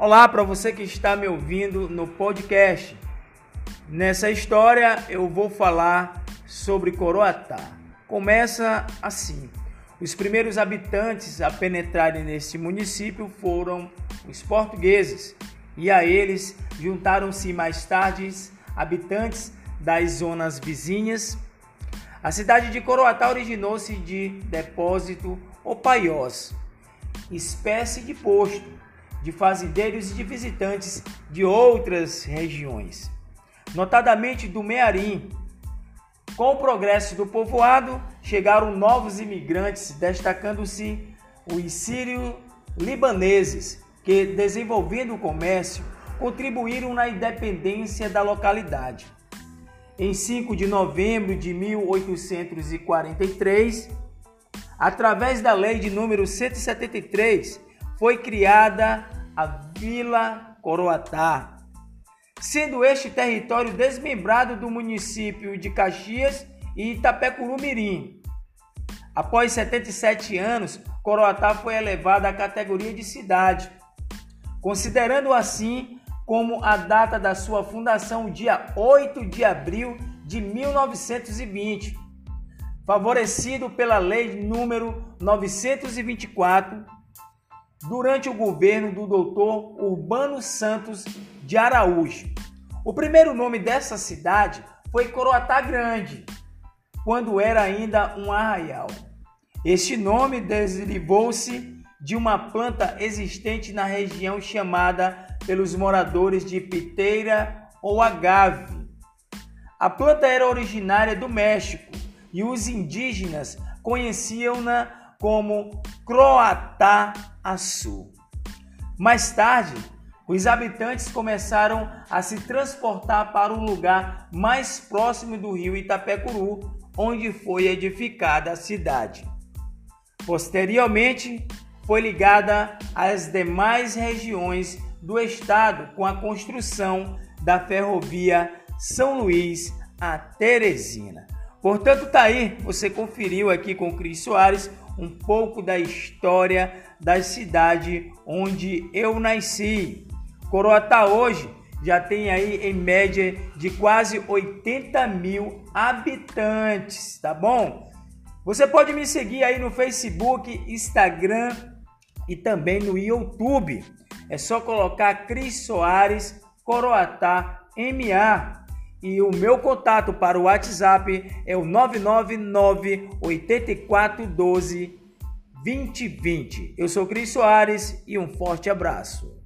Olá para você que está me ouvindo no podcast. Nessa história eu vou falar sobre Coroatá. Começa assim: os primeiros habitantes a penetrarem neste município foram os portugueses, e a eles juntaram-se mais tarde habitantes das zonas vizinhas. A cidade de Coroatá originou-se de depósito ou paiós, espécie de posto de fazendeiros e de visitantes de outras regiões, notadamente do Mearim. Com o progresso do povoado, chegaram novos imigrantes, destacando-se os sírio-libaneses, que, desenvolvendo o comércio, contribuíram na independência da localidade. Em 5 de novembro de 1843, através da lei de número 173, foi criada a Vila Coroatá, sendo este território desmembrado do município de Caxias e Itapecuru-Mirim. Após 77 anos, Coroatá foi elevada à categoria de cidade, considerando assim como a data da sua fundação, dia 8 de abril de 1920, favorecido pela lei número 924 durante o governo do Dr. Urbano Santos de Araújo. O primeiro nome dessa cidade foi Coroatá Grande, quando era ainda um arraial. Este nome derivou-se de uma planta existente na região chamada pelos moradores de piteira ou agave. A planta era originária do México e os indígenas conheciam-na como Croatá-Açu. Mais tarde, os habitantes começaram a se transportar para um lugar mais próximo do rio Itapecuru, onde foi edificada a cidade. Posteriormente, foi ligada às demais regiões do estado com a construção da ferrovia São Luís a Teresina. Portanto, tá aí, você conferiu aqui com o Cris Soares um pouco da história da cidade onde eu nasci. Coroatá hoje já tem aí em média de quase 80 mil habitantes, tá bom? Você pode me seguir aí no Facebook, Instagram e também no YouTube. É só colocar Cris Soares Coroatá MA. E o meu contato para o WhatsApp é o 999 8412 2020. Eu sou Cris Soares e um forte abraço.